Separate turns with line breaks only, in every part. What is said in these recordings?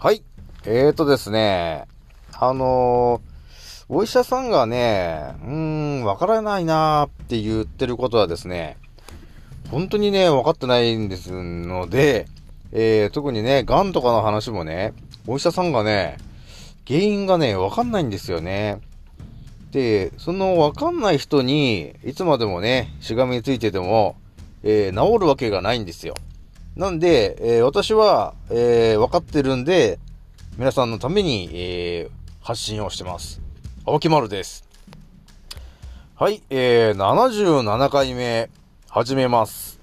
はい。えーとですね、あのー、お医者さんがね、うーん、わからないなーって言ってることはですね、本当にね、分かってないんですので、えー、特にね、癌とかの話もね、お医者さんがね、原因がね、わかんないんですよね。で、そのわかんない人に、いつまでもね、しがみついてても、えー、治るわけがないんですよ。なんで、えー、私は、えー、分かってるんで、皆さんのために、えー、発信をしてます。青木丸です。はい、えー、77回目、始めます。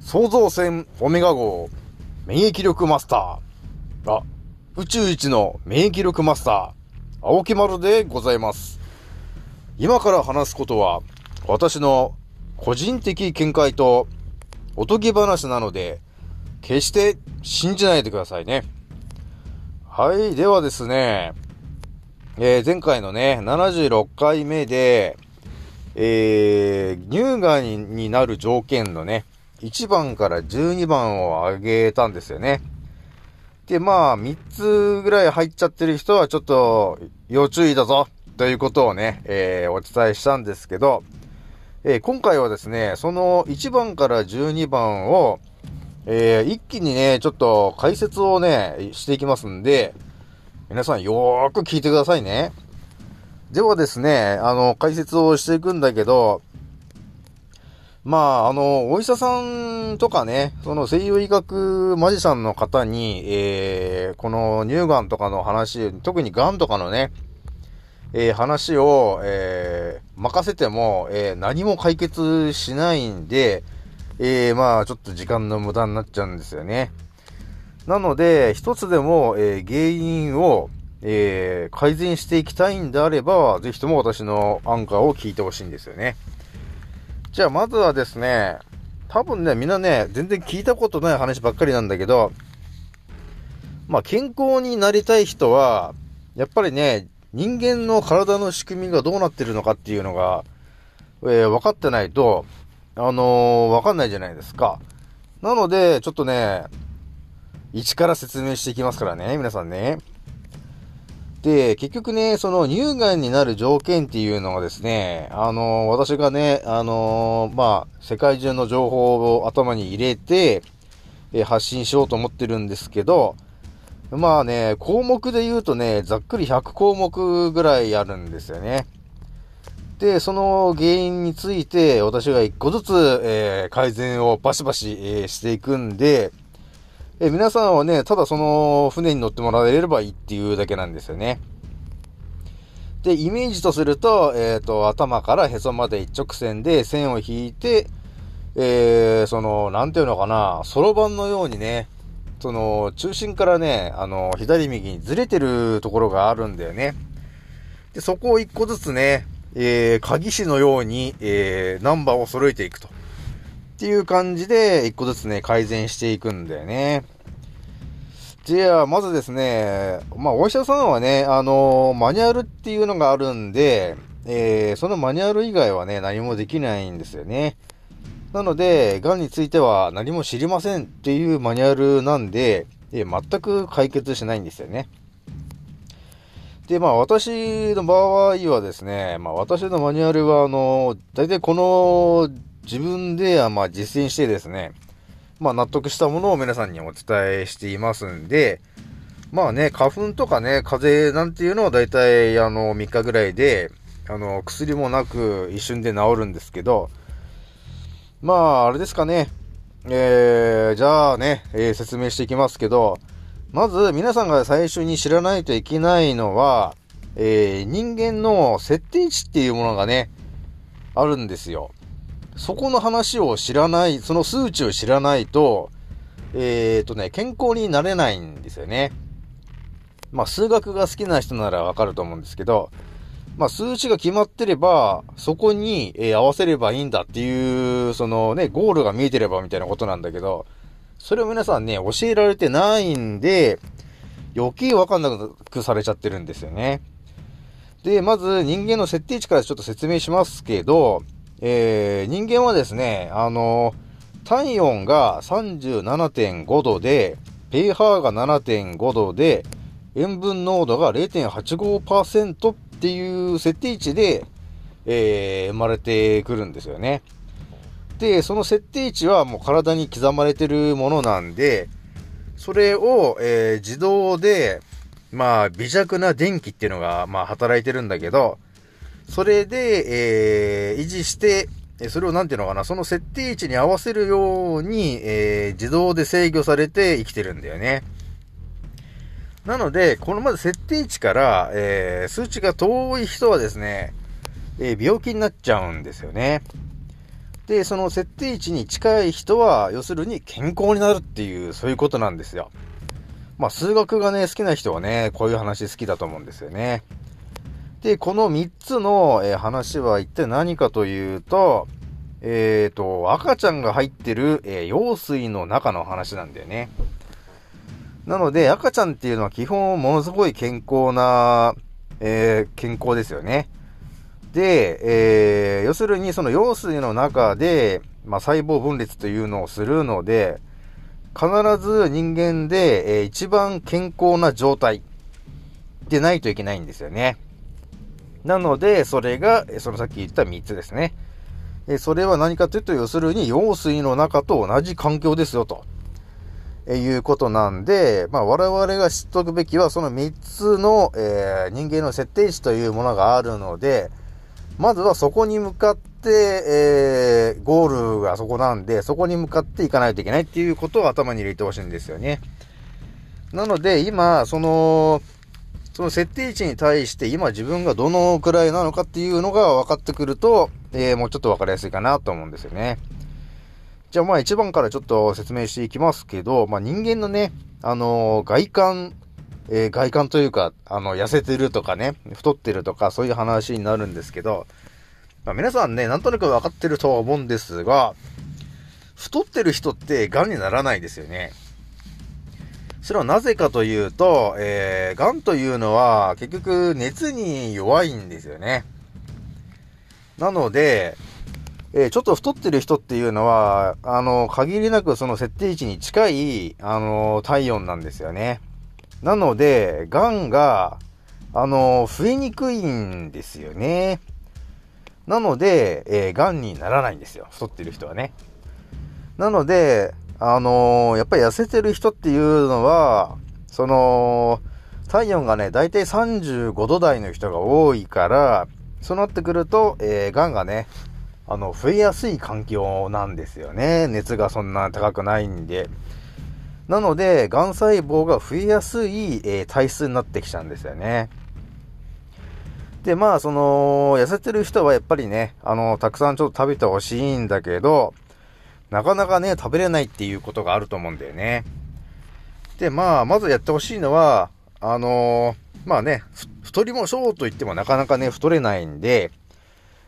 創造船オメガ号、免疫力マスター。あ、宇宙一の免疫力マスター、青木丸でございます。今から話すことは、私の個人的見解とおとぎ話なので、決して信じないでくださいね。はい、ではですね、えー、前回のね、76回目で、えー、乳がんになる条件のね、1番から12番を挙げたんですよね。で、まあ、3つぐらい入っちゃってる人はちょっと要注意だぞということをね、えー、お伝えしたんですけど、えー、今回はですね、その1番から12番を、えー、一気にね、ちょっと解説をね、していきますんで、皆さんよーく聞いてくださいね。ではですね、あの、解説をしていくんだけど、まあ、あの、お医者さんとかね、その西洋医学マジシャンの方に、えー、この乳がんとかの話、特にがんとかのね、えー、話を、えー、任せても、えー、何も解決しないんで、えー、まあ、ちょっと時間の無駄になっちゃうんですよね。なので、一つでも、え原因を、え改善していきたいんであれば、ぜひとも私のアンカーを聞いてほしいんですよね。じゃあ、まずはですね、多分ね、みんなね、全然聞いたことない話ばっかりなんだけど、まあ、健康になりたい人は、やっぱりね、人間の体の仕組みがどうなってるのかっていうのが、えー、分かってないと、あのー、分かんないじゃないですか。なので、ちょっとね、一から説明していきますからね、皆さんね。で、結局ね、その乳がんになる条件っていうのがですね、あのー、私がね、あのー、まあ、世界中の情報を頭に入れて、え、発信しようと思ってるんですけど、まあね、項目で言うとね、ざっくり100項目ぐらいあるんですよね。で、その原因について、私が一個ずつ、えー、改善をバシバシ、えー、していくんで、えー、皆さんはね、ただその船に乗ってもらえればいいっていうだけなんですよね。で、イメージとすると、えっ、と、頭からへそまで一直線で線を引いて、えその、なんていうのかな、そろばんのようにね、その、中心からね、あの、左右にずれてるところがあるんだよね。で、そこを一個ずつね、えー、鍵師のように、えー、ナンバーを揃えていくと。っていう感じで、一個ずつね、改善していくんだよね。じゃあ、まずですね、まあ、お医者さんはね、あのー、マニュアルっていうのがあるんで、えー、そのマニュアル以外はね、何もできないんですよね。なので、癌については何も知りませんっていうマニュアルなんで、え全く解決しないんですよね。で、まあ私の場合はですね、まあ私のマニュアルは、あの、大体この自分で、まあ実践してですね、まあ納得したものを皆さんにお伝えしていますんで、まあね、花粉とかね、風邪なんていうのは大体あの3日ぐらいで、あの、薬もなく一瞬で治るんですけど、まあ、あれですかね。えー、じゃあね、えー、説明していきますけど、まず皆さんが最初に知らないといけないのは、えー、人間の設定値っていうものがね、あるんですよ。そこの話を知らない、その数値を知らないと、えーとね、健康になれないんですよね。まあ、数学が好きな人ならわかると思うんですけど、まあ、数値が決まってれば、そこに、えー、合わせればいいんだっていう、そのね、ゴールが見えてればみたいなことなんだけど、それを皆さんね、教えられてないんで、余計わかんなくされちゃってるんですよね。で、まず人間の設定値からちょっと説明しますけど、えー、人間はですね、あの、体温が37.5度で、pH が7.5度で、塩分濃度が0.85%っていう設定値で、えー、生まれてくるんですよね。で、その設定値はもう体に刻まれてるものなんで、それを、えー、自動で、まあ、微弱な電気っていうのが、まあ、働いてるんだけど、それで、えー、維持して、それをなんていうのかな、その設定値に合わせるように、えー、自動で制御されて生きてるんだよね。なので、このまず設定値から、えー、数値が遠い人はですね、えー、病気になっちゃうんですよね。で、その設定値に近い人は、要するに健康になるっていう、そういうことなんですよ。まあ、数学がね、好きな人はね、こういう話好きだと思うんですよね。で、この3つの、えー、話は一体何かというと、えっ、ー、と、赤ちゃんが入ってる、えー、用水の中の話なんだよね。なので、赤ちゃんっていうのは基本ものすごい健康な、え健康ですよね。で、えー、要するにその羊水の中で、まあ、細胞分裂というのをするので、必ず人間で、えー、一番健康な状態でないといけないんですよね。なので、それが、そのさっき言った3つですね。えーそれは何かというと、要するに羊水の中と同じ環境ですよ、と。えいうことなんで、まあ、我々が知っておくべきは、その3つの、えー、人間の設定値というものがあるので、まずはそこに向かって、えー、ゴールがそこなんで、そこに向かっていかないといけないっていうことを頭に入れてほしいんですよね。なので、今、その、その設定値に対して今自分がどのくらいなのかっていうのが分かってくると、えー、もうちょっと分かりやすいかなと思うんですよね。じゃあまあ一番からちょっと説明していきますけど、まあ人間のね、あのー、外観えー、外観というか、あの、痩せてるとかね、太ってるとか、そういう話になるんですけど、まあ、皆さんね、なんとなく分かってるとは思うんですが、太ってる人って癌にならないですよね。それはなぜかというと、えー、癌というのは結局熱に弱いんですよね。なので、えー、ちょっと太ってる人っていうのは、あの、限りなくその設定値に近い、あの、体温なんですよね。なので、癌が、あの、増えにくいんですよね。なので、えー、癌にならないんですよ。太ってる人はね。なので、あのー、やっぱり痩せてる人っていうのは、その、体温がね、だいたい35度台の人が多いから、そうなってくると、えー、癌がね、あの、増えやすい環境なんですよね。熱がそんな高くないんで。なので、癌細胞が増えやすい、えー、体質になってきちゃうんですよね。で、まあ、その、痩せてる人はやっぱりね、あの、たくさんちょっと食べてほしいんだけど、なかなかね、食べれないっていうことがあると思うんだよね。で、まあ、まずやってほしいのは、あのー、まあね、太りもしょうと言ってもなかなかね、太れないんで、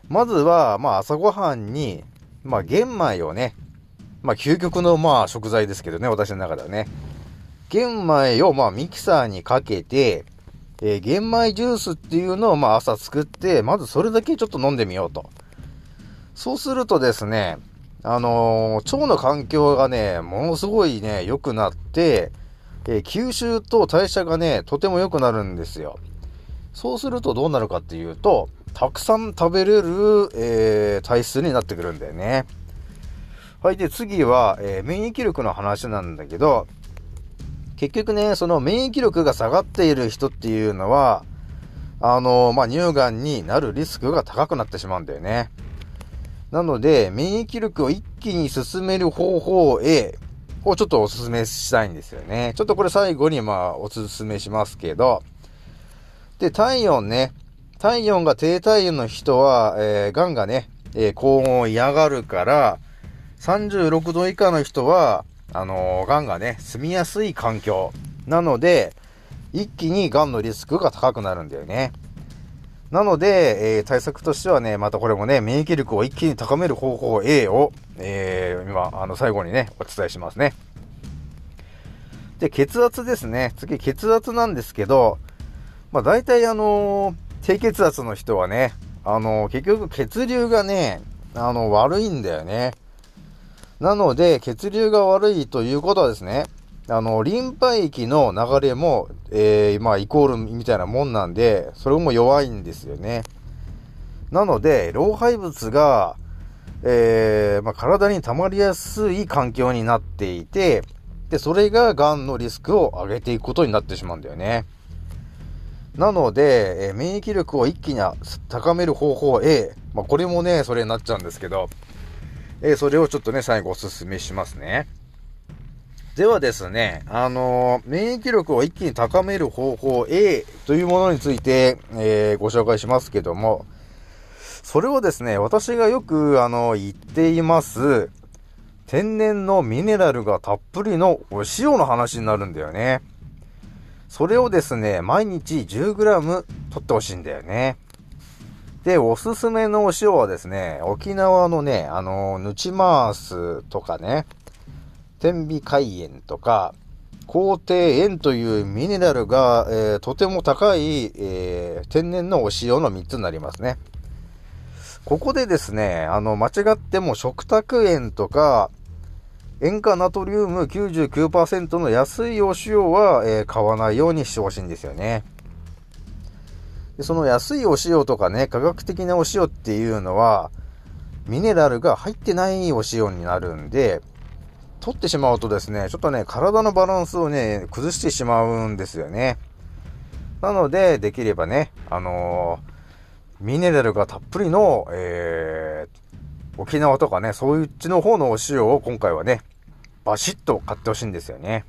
まずは、まあ、朝ごはんに、まあ、玄米をね、まあ、究極のまあ食材ですけどね、私の中ではね。玄米をまあミキサーにかけて、えー、玄米ジュースっていうのをまあ朝作って、まずそれだけちょっと飲んでみようと。そうするとですね、あのー、腸の環境がね、ものすごいね、良くなって、えー、吸収と代謝がね、とても良くなるんですよ。そうするとどうなるかっていうと、たくさん食べれる、えー、体質になってくるんだよね。はい。で、次は、えー、免疫力の話なんだけど、結局ね、その免疫力が下がっている人っていうのは、あのー、まあ、乳がんになるリスクが高くなってしまうんだよね。なので、免疫力を一気に進める方法へ、をちょっとお勧めしたいんですよね。ちょっとこれ最後にまあお勧めしますけど、で、体温ね、体温が低体温の人は、えー、癌がね、えー、高温を嫌がるから、36度以下の人は、あのー、癌がね、住みやすい環境。なので、一気に癌のリスクが高くなるんだよね。なので、えー、対策としてはね、またこれもね、免疫力を一気に高める方法 A を、えー、今、あの、最後にね、お伝えしますね。で、血圧ですね。次、血圧なんですけど、まあ、大体あのー、低血圧の人はね、あのー、結局血流がね、あの、悪いんだよね。なので、血流が悪いということはですね、あの、リンパ液の流れも、えー、まあ、イコールみたいなもんなんで、それも弱いんですよね。なので、老廃物が、えー、まあ、体に溜まりやすい環境になっていて、で、それが癌のリスクを上げていくことになってしまうんだよね。なので、え、免疫力を一気に高める方法 A、まあ、これもね、それになっちゃうんですけど、えー、それをちょっとね、最後お勧めしますね。ではですね、あのー、免疫力を一気に高める方法 A というものについて、えー、ご紹介しますけども、それをですね、私がよく、あの、言っています、天然のミネラルがたっぷりのお塩の話になるんだよね。それをですね、毎日 10g 取ってほしいんだよね。で、おすすめのお塩はですね、沖縄のね、あの、ヌチマースとかね、天美海塩とか、高低塩というミネラルが、えー、とても高い、えー、天然のお塩の3つになりますね。ここでですね、あの、間違っても食卓塩とか、塩化ナトリウム99%の安いお塩は、えー、買わないようにしてほしいんですよね。その安いお塩とかね、科学的なお塩っていうのは、ミネラルが入ってないお塩になるんで、取ってしまうとですね、ちょっとね、体のバランスをね、崩してしまうんですよね。なので、できればね、あのー、ミネラルがたっぷりの、えー、沖縄とかね、そういうっちの方のお塩を今回はね、バシッと買ってほしいんですよね。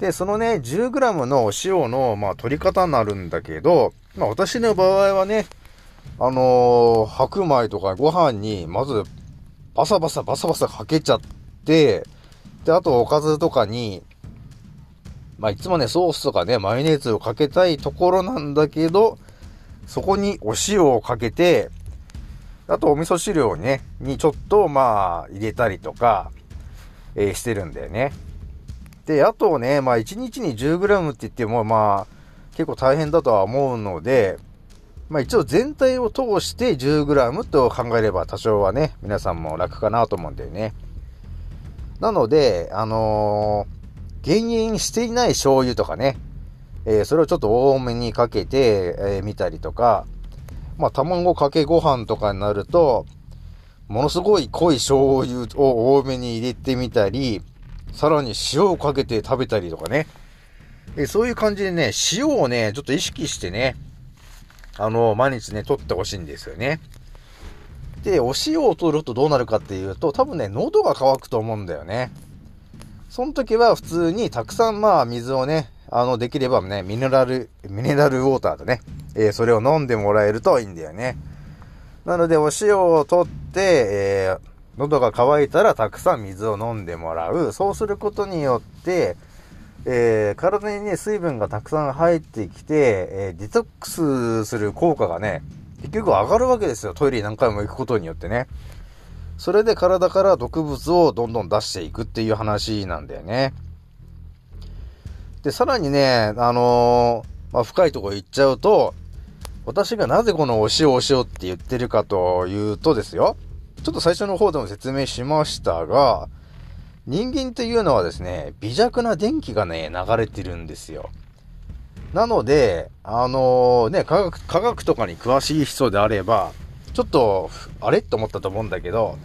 で、そのね、10g のお塩の、まあ、取り方になるんだけど、まあ、私の場合はね、あのー、白米とかご飯に、まず、バサバサバサバサかけちゃって、で、あとおかずとかに、まあ、いつもね、ソースとかね、マヨネーズをかけたいところなんだけど、そこにお塩をかけて、あとお味噌汁をね、にちょっとまあ入れたりとか、えー、してるんだよね。で、あとね、まあ1日に 10g って言ってもまあ結構大変だとは思うので、まあ一応全体を通して 10g と考えれば多少はね、皆さんも楽かなと思うんだよね。なので、あのー、減塩していない醤油とかね、えー、それをちょっと多めにかけて、えー、見たりとか、まあ卵かけご飯とかになると、ものすごい濃い醤油を多めに入れてみたり、さらに塩をかけて食べたりとかね。えそういう感じでね、塩をね、ちょっと意識してね、あの、毎日ね、取ってほしいんですよね。で、お塩を取るとどうなるかっていうと、多分ね、喉が渇くと思うんだよね。その時は普通にたくさんまあ水をね、あの、できればね、ミネラル、ミネラルウォーターとね、えー、それを飲んでもらえるといいんだよね。なので、お塩を取って、えー、喉が渇いたらたくさん水を飲んでもらう。そうすることによって、えー、体にね、水分がたくさん入ってきて、えー、デトックスする効果がね、結局上がるわけですよ。トイレに何回も行くことによってね。それで体から毒物をどんどん出していくっていう話なんだよね。で、さらにね、あのー、まあ、深いとこ行っちゃうと、私がなぜこのお塩お塩って言ってるかというとですよ。ちょっと最初の方でも説明しましたが、人間というのはですね、微弱な電気がね、流れてるんですよ。なので、あのー、ね、科学、科学とかに詳しい人であれば、ちょっと、あれ？と思ったと思うんだけど、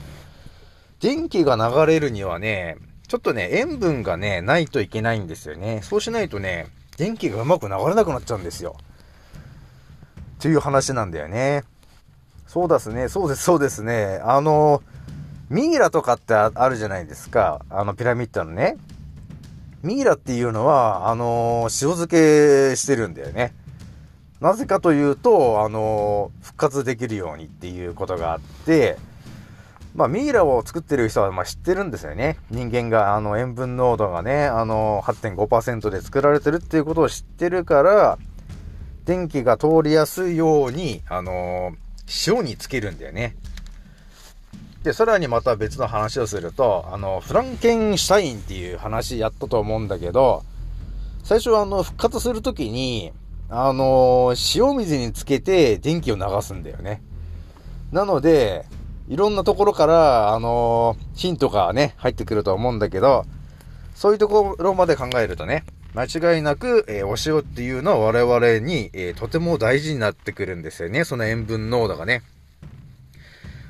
電気が流れるにはね、ちょっとね、塩分がね、ないといけないんですよね。そうしないとね、電気がうまく流れなくなっちゃうんですよ。っていう話なんだよね。そうですね、そうです、そうですね。あの、ミイラとかってあるじゃないですか。あの、ピラミッドのね。ミイラっていうのは、あの塩漬けしてるんだよね。なぜかというと、あの復活できるようにっていうことがあって、まあ、ミイラを作ってる人は、ま知ってるんですよね。人間が、あの、塩分濃度がね、あの、8.5%で作られてるっていうことを知ってるから、電気が通りやすいように、あの、塩につけるんだよね。で、さらにまた別の話をすると、あの、フランケンシュタインっていう話やったと思うんだけど、最初はあの、復活するときに、あの、塩水につけて電気を流すんだよね。なので、いろんなところから、あの、ヒントがね、入ってくると思うんだけど、そういうところまで考えるとね、間違いなく、えー、お塩っていうのは我々に、えー、とても大事になってくるんですよね。その塩分濃度がね。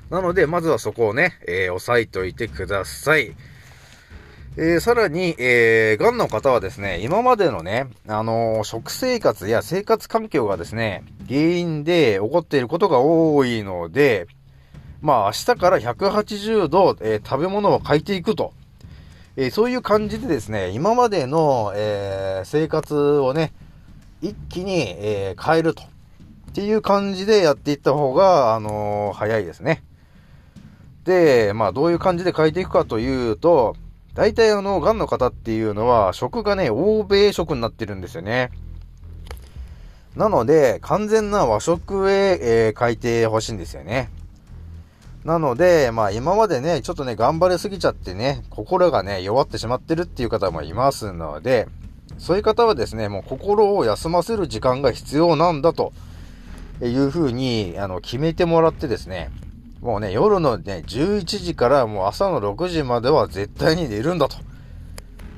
なので、まずはそこをね、えー、押さえておいてください。えー、さらに、えー、癌の方はですね、今までのね、あのー、食生活や生活環境がですね、原因で起こっていることが多いので、まあ、明日から180度、えー、食べ物を変えていくと。えー、そういう感じでですね、今までの、えー、生活をね、一気に、え、変えると。っていう感じでやっていった方が、あの早いですね。で、まあ、どういう感じで変えていくかというと、大体あの、癌の方っていうのは、食がね、欧米食になってるんですよね。なので、完全な和食へ、えー、変えてほしいんですよね。なので、まあ今までね、ちょっとね、頑張りすぎちゃってね、心がね、弱ってしまってるっていう方もいますので、そういう方はですね、もう心を休ませる時間が必要なんだというふうに、あの、決めてもらってですね、もうね、夜のね、11時からもう朝の6時までは絶対に寝るんだと。っ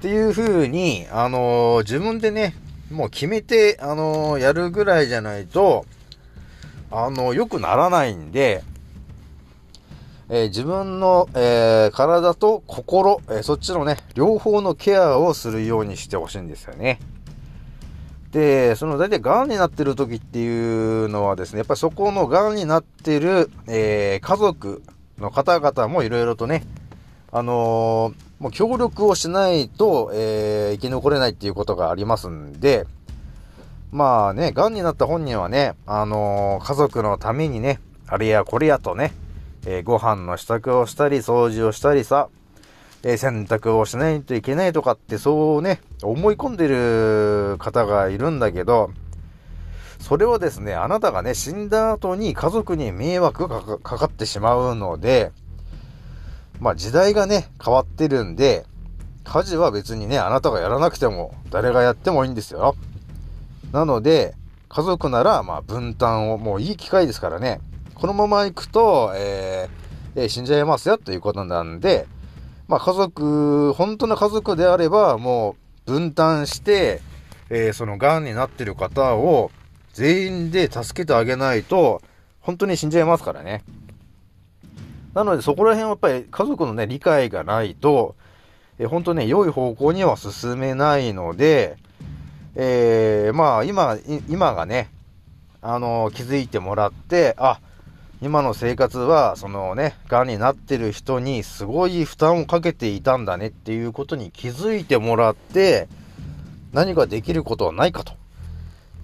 ていう風に、あのー、自分でね、もう決めて、あのー、やるぐらいじゃないと、あのー、良くならないんで、え自分の、え体と心、えそっちのね、両方のケアをするようにしてほしいんですよね。で、その大体癌になってる時っていうのはですね、やっぱりそこの癌になってる、えー、家族の方々もいろいろとね、あのー、もう協力をしないと、えー、生き残れないっていうことがありますんで、まあね、癌になった本人はね、あのー、家族のためにね、あれやこれやとね、えー、ご飯の支度をしたり、掃除をしたりさ、えー、洗濯をしないといけないとかって、そうね、思い込んでる方がいるんだけど、それはですね、あなたがね、死んだ後に家族に迷惑がかかってしまうので、まあ時代がね、変わってるんで、家事は別にね、あなたがやらなくても、誰がやってもいいんですよ。なので、家族なら、まあ分担を、もういい機会ですからね、このまま行くと、えー、えー、死んじゃいますよということなんで、まあ家族、本当の家族であれば、もう分担して、えー、その癌になってる方を全員で助けてあげないと、本当に死んじゃいますからね。なのでそこら辺はやっぱり家族のね、理解がないと、えー、本当ね、良い方向には進めないので、えー、まあ今、今がね、あのー、気づいてもらって、あ、今の生活は、そのね、癌になってる人にすごい負担をかけていたんだねっていうことに気づいてもらって、何かできることはないかと。っ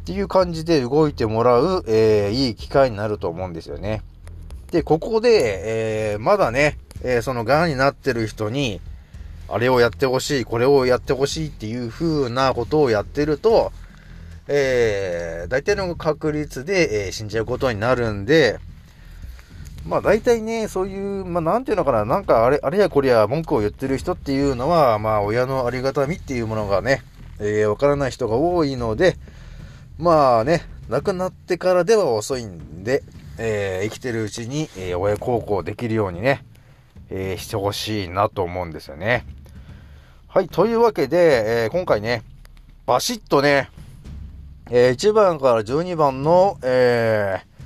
ていう感じで動いてもらう、えー、いい機会になると思うんですよね。で、ここで、えー、まだね、えー、その癌になってる人に、あれをやってほしい、これをやってほしいっていう風なことをやってると、えー、大体の確率で、えー、死んじゃうことになるんで、まあ大体ね、そういう、まあなんていうのかな、なんかあれ、あれやこれや文句を言ってる人っていうのは、まあ親のありがたみっていうものがね、えー、わからない人が多いので、まあね、亡くなってからでは遅いんで、えー、生きてるうちに、えー、親孝行できるようにね、えー、してほしいなと思うんですよね。はい、というわけで、え、今回ね、バシッとね、え、1番から12番の、えー、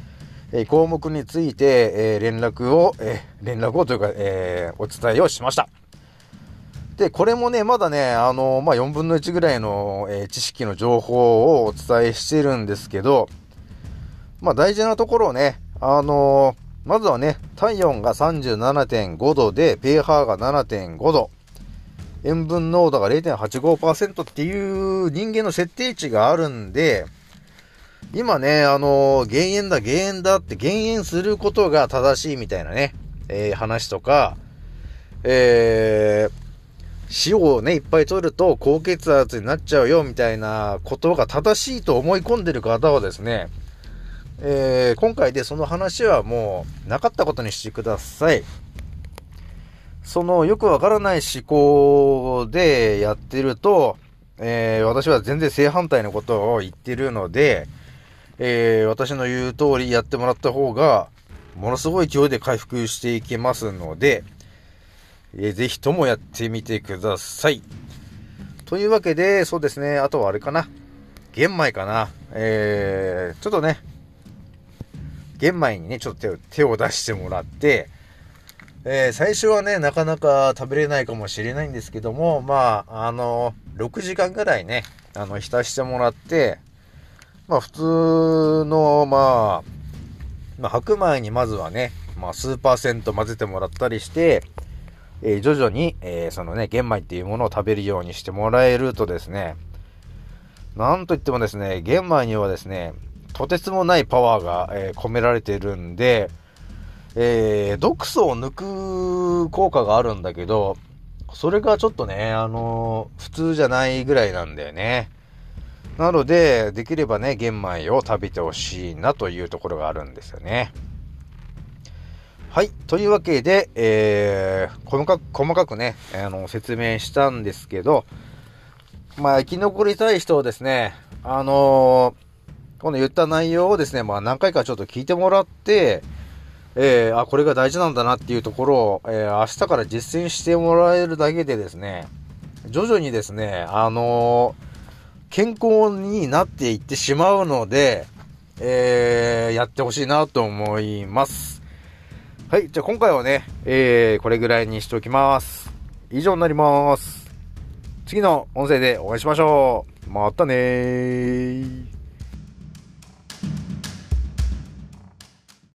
え項目について、え連絡を、え連絡をというか、えお伝えをしました。で、これもね、まだね、あの、まあ、4分の1ぐらいの、え知識の情報をお伝えしてるんですけど、まあ、大事なところをね、あのまずはね、体温が37.5度で、pH が7.5度、塩分濃度が0.85%っていう人間の設定値があるんで、今ね、あのー、減塩だ、減塩だって減塩することが正しいみたいなね、えー、話とか、えー、塩をね、いっぱい取ると高血圧になっちゃうよみたいなことが正しいと思い込んでる方はですね、えー、今回でその話はもうなかったことにしてください。そのよくわからない思考でやってると、えー、私は全然正反対のことを言ってるので、えー、私の言う通りやってもらった方が、ものすごい勢いで回復していけますので、えー、ぜひともやってみてください。というわけで、そうですね、あとはあれかな。玄米かな。えー、ちょっとね、玄米にね、ちょっと手を出してもらって、えー、最初はね、なかなか食べれないかもしれないんですけども、まあ、あの、6時間ぐらいね、あの、浸してもらって、まあ、普通の、まあ、まあ、白米にまずはね、まあ、数パーセント混ぜてもらったりして、えー、徐々に、えー、そのね、玄米っていうものを食べるようにしてもらえるとですね、なんといってもですね、玄米にはですね、とてつもないパワーが、えー、込められてるんで、えー、毒素を抜く効果があるんだけど、それがちょっとね、あのー、普通じゃないぐらいなんだよね。なので、できればね、玄米を食べてほしいなというところがあるんですよね。はい。というわけで、えー、細かく、細かくね、あの、説明したんですけど、まあ、生き残りたい人をですね、あのー、この言った内容をですね、まあ、何回かちょっと聞いてもらって、えー、あ、これが大事なんだなっていうところを、えー、明日から実践してもらえるだけでですね、徐々にですね、あのー、健康になっていってしまうので、えー、やってほしいなと思います。はい、じゃあ今回はね、えー、これぐらいにしておきます。以上になります。次の音声でお会いしましょう。またねー。